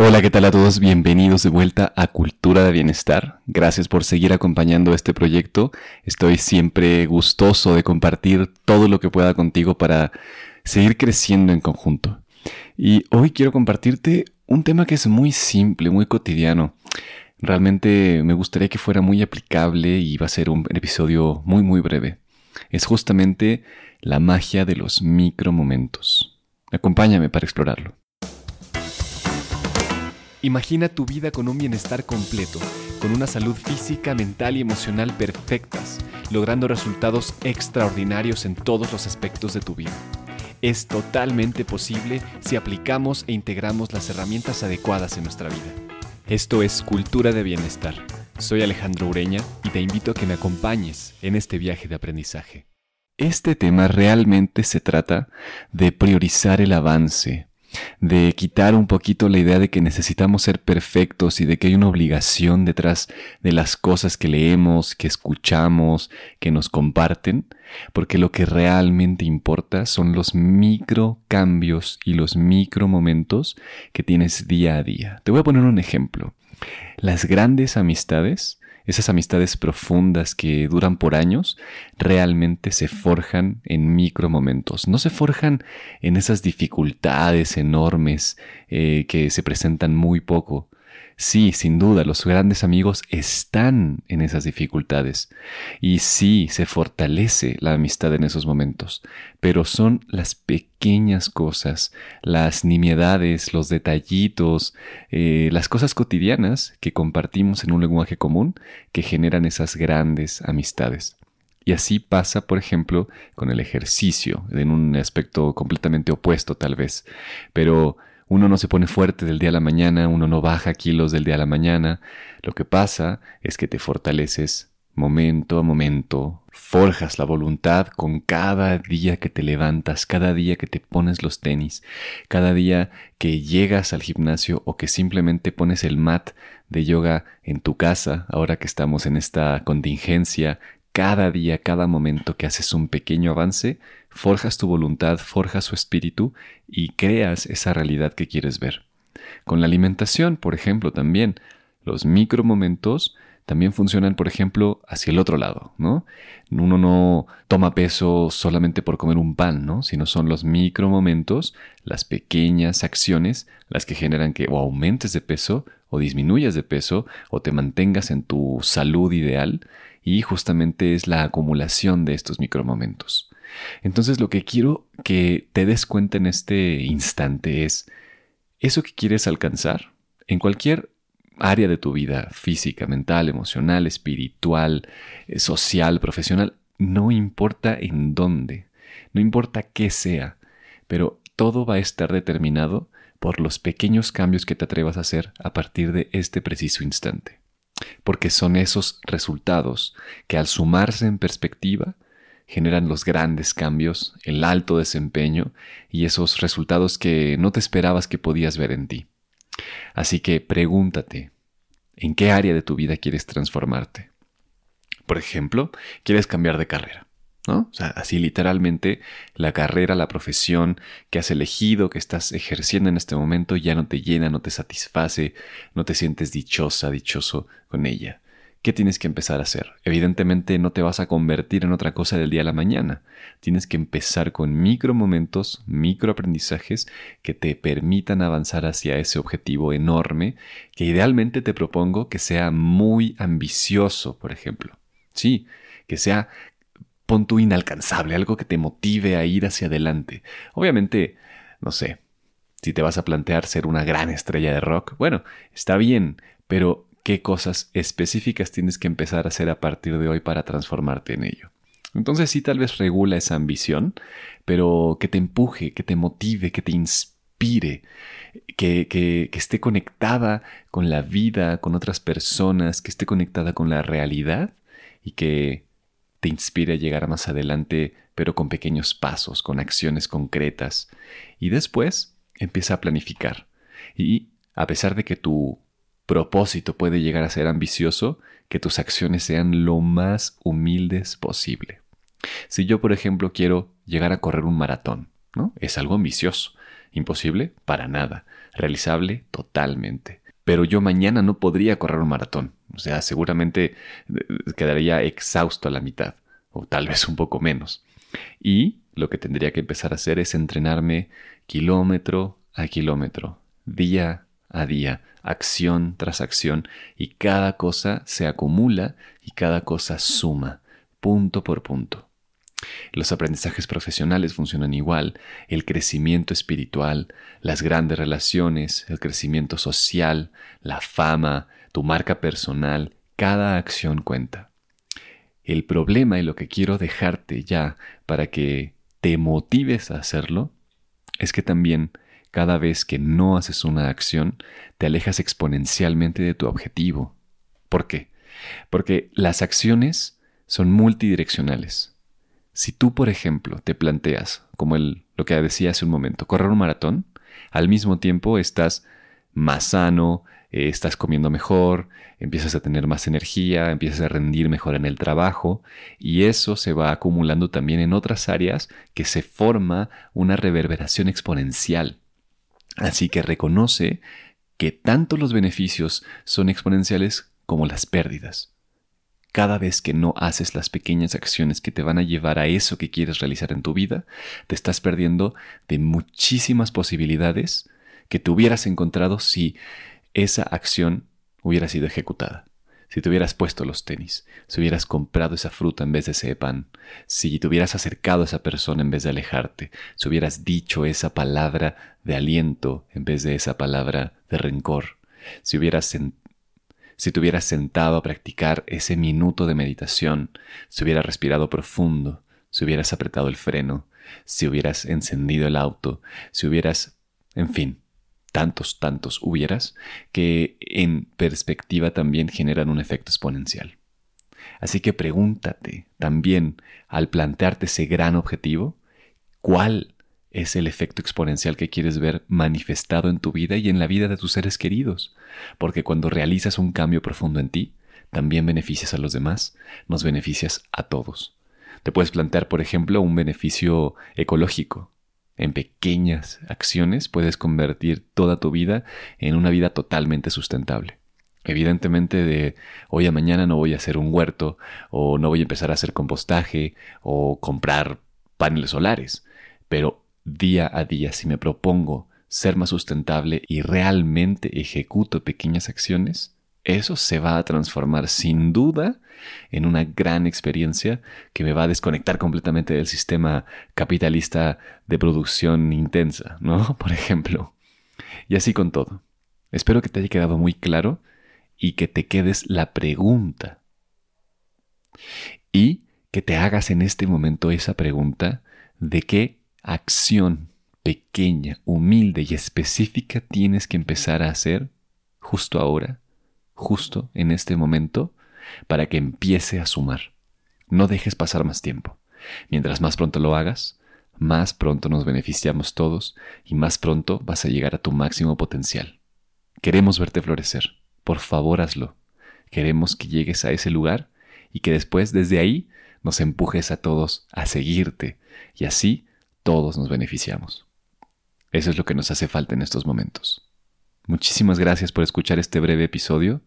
Hola, ¿qué tal a todos? Bienvenidos de vuelta a Cultura de Bienestar. Gracias por seguir acompañando este proyecto. Estoy siempre gustoso de compartir todo lo que pueda contigo para seguir creciendo en conjunto. Y hoy quiero compartirte un tema que es muy simple, muy cotidiano. Realmente me gustaría que fuera muy aplicable y va a ser un episodio muy muy breve. Es justamente la magia de los micromomentos. Acompáñame para explorarlo. Imagina tu vida con un bienestar completo, con una salud física, mental y emocional perfectas, logrando resultados extraordinarios en todos los aspectos de tu vida. Es totalmente posible si aplicamos e integramos las herramientas adecuadas en nuestra vida. Esto es Cultura de Bienestar. Soy Alejandro Ureña y te invito a que me acompañes en este viaje de aprendizaje. Este tema realmente se trata de priorizar el avance, de quitar un poquito la idea de que necesitamos ser perfectos y de que hay una obligación detrás de las cosas que leemos, que escuchamos, que nos comparten, porque lo que realmente importa son los micro cambios y los micro momentos que tienes día a día. Te voy a poner un ejemplo. Las grandes amistades esas amistades profundas que duran por años, realmente se forjan en micro momentos. No se forjan en esas dificultades enormes eh, que se presentan muy poco, Sí, sin duda, los grandes amigos están en esas dificultades y sí, se fortalece la amistad en esos momentos, pero son las pequeñas cosas, las nimiedades, los detallitos, eh, las cosas cotidianas que compartimos en un lenguaje común que generan esas grandes amistades. Y así pasa, por ejemplo, con el ejercicio, en un aspecto completamente opuesto tal vez, pero uno no se pone fuerte del día a la mañana, uno no baja kilos del día a la mañana. Lo que pasa es que te fortaleces momento a momento, forjas la voluntad con cada día que te levantas, cada día que te pones los tenis, cada día que llegas al gimnasio o que simplemente pones el mat de yoga en tu casa, ahora que estamos en esta contingencia cada día, cada momento que haces un pequeño avance, forjas tu voluntad, forjas su espíritu y creas esa realidad que quieres ver. Con la alimentación, por ejemplo, también, los micro momentos también funcionan, por ejemplo, hacia el otro lado, ¿no? Uno no toma peso solamente por comer un pan, ¿no? Sino son los micro momentos, las pequeñas acciones, las que generan que o aumentes de peso, o disminuyas de peso, o te mantengas en tu salud ideal, y justamente es la acumulación de estos micromomentos. Entonces lo que quiero que te des cuenta en este instante es eso que quieres alcanzar en cualquier área de tu vida, física, mental, emocional, espiritual, eh, social, profesional, no importa en dónde, no importa qué sea, pero todo va a estar determinado por los pequeños cambios que te atrevas a hacer a partir de este preciso instante. Porque son esos resultados que al sumarse en perspectiva generan los grandes cambios, el alto desempeño y esos resultados que no te esperabas que podías ver en ti. Así que pregúntate, ¿en qué área de tu vida quieres transformarte? Por ejemplo, quieres cambiar de carrera. ¿no? O sea, así literalmente la carrera, la profesión que has elegido, que estás ejerciendo en este momento, ya no te llena, no te satisface, no te sientes dichosa, dichoso con ella. ¿Qué tienes que empezar a hacer? Evidentemente no te vas a convertir en otra cosa del día a la mañana. Tienes que empezar con micro momentos, micro aprendizajes que te permitan avanzar hacia ese objetivo enorme que idealmente te propongo que sea muy ambicioso, por ejemplo. Sí, que sea pon tu inalcanzable, algo que te motive a ir hacia adelante. Obviamente, no sé, si te vas a plantear ser una gran estrella de rock, bueno, está bien, pero ¿qué cosas específicas tienes que empezar a hacer a partir de hoy para transformarte en ello? Entonces sí, tal vez regula esa ambición, pero que te empuje, que te motive, que te inspire, que, que, esté conectada con la vida, con otras personas, que esté conectada con la realidad y que te inspire a llegar más adelante, pero con pequeños pasos, con acciones concretas. Y después empieza a planificar. Y a pesar de que tu propósito puede llegar a ser ambicioso, que tus acciones sean lo más humildes posible. Si yo, por ejemplo, quiero llegar a correr un maratón, ¿no? Es algo ambicioso. Imposible para nada. realizable totalmente. Pero yo mañana no podría correr un maratón. O sea, seguramente eh, quedaría exhausto a la mitad, o tal vez un poco menos. Y lo que tendría que empezar a hacer es entrenarme kilómetro a kilómetro, día a día, acción tras acción, y cada cosa se acumula y cada cosa suma, punto por punto. Los aprendizajes profesionales funcionan igual, el crecimiento espiritual, las grandes relaciones, el crecimiento social, la fama, tu marca personal, cada acción cuenta. El problema y lo que quiero dejarte ya para que te motives a hacerlo es que también cada vez que no haces una acción, te alejas exponencialmente de tu objetivo. ¿Por qué? Porque las acciones son multidireccionales. Si tú, por ejemplo, te planteas, como el, lo que decía hace un momento, correr un maratón, al mismo tiempo estás más sano, eh, estás comiendo mejor, empiezas a tener más energía, empiezas a rendir mejor en el trabajo y eso se va acumulando también en otras áreas que se forma una reverberación exponencial. Así que reconoce que tanto los beneficios son exponenciales como las pérdidas. Cada vez que no haces las pequeñas acciones que te van a llevar a eso que quieres realizar en tu vida, te estás perdiendo de muchísimas posibilidades que te hubieras encontrado si esa acción hubiera sido ejecutada. Si te hubieras puesto los tenis, si hubieras comprado esa fruta en vez de ese pan, si te hubieras acercado a esa persona en vez de alejarte, si hubieras dicho esa palabra de aliento en vez de esa palabra de rencor, si hubieras si te hubieras sentado a practicar ese minuto de meditación, si hubieras respirado profundo, si hubieras apretado el freno, si hubieras encendido el auto, si hubieras, en fin, tantos, tantos hubieras, que en perspectiva también generan un efecto exponencial. Así que pregúntate también al plantearte ese gran objetivo, ¿cuál es el efecto exponencial que quieres ver manifestado en tu vida y en la vida de tus seres queridos? Porque cuando realizas un cambio profundo en ti, también beneficias a los demás, nos beneficias a todos. Te puedes plantear, por ejemplo, un beneficio ecológico, en pequeñas acciones puedes convertir toda tu vida en una vida totalmente sustentable. Evidentemente de hoy a mañana no voy a hacer un huerto o no voy a empezar a hacer compostaje o comprar paneles solares, pero día a día si me propongo ser más sustentable y realmente ejecuto pequeñas acciones, eso se va a transformar sin duda en una gran experiencia que me va a desconectar completamente del sistema capitalista de producción intensa, ¿no? Por ejemplo. Y así con todo. Espero que te haya quedado muy claro y que te quedes la pregunta. Y que te hagas en este momento esa pregunta de qué acción pequeña, humilde y específica tienes que empezar a hacer justo ahora justo en este momento para que empiece a sumar. No dejes pasar más tiempo. Mientras más pronto lo hagas, más pronto nos beneficiamos todos y más pronto vas a llegar a tu máximo potencial. Queremos verte florecer. Por favor, hazlo. Queremos que llegues a ese lugar y que después desde ahí nos empujes a todos a seguirte y así todos nos beneficiamos. Eso es lo que nos hace falta en estos momentos. Muchísimas gracias por escuchar este breve episodio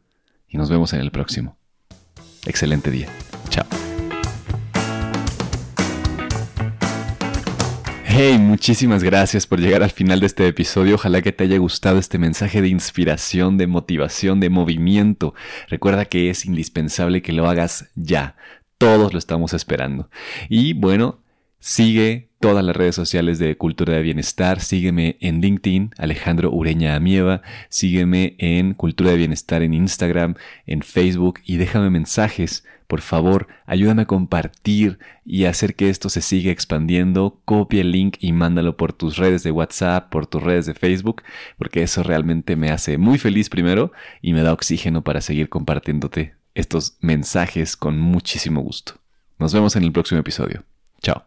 y nos vemos en el próximo. Excelente día. Chao. Hey, muchísimas gracias por llegar al final de este episodio. Ojalá que te haya gustado este mensaje de inspiración, de motivación, de movimiento. Recuerda que es indispensable que lo hagas ya. Todos lo estamos esperando. Y bueno, sigue todas las redes sociales de Cultura de Bienestar. Sígueme en LinkedIn, Alejandro Ureña Amieva. Sígueme en Cultura de Bienestar en Instagram, en Facebook y déjame mensajes. Por favor, ayúdame a compartir y hacer que esto se siga expandiendo. Copia el link y mándalo por tus redes de WhatsApp, por tus redes de Facebook, porque eso realmente me hace muy feliz primero y me da oxígeno para seguir compartiéndote estos mensajes con muchísimo gusto. Nos vemos en el próximo episodio. Chao.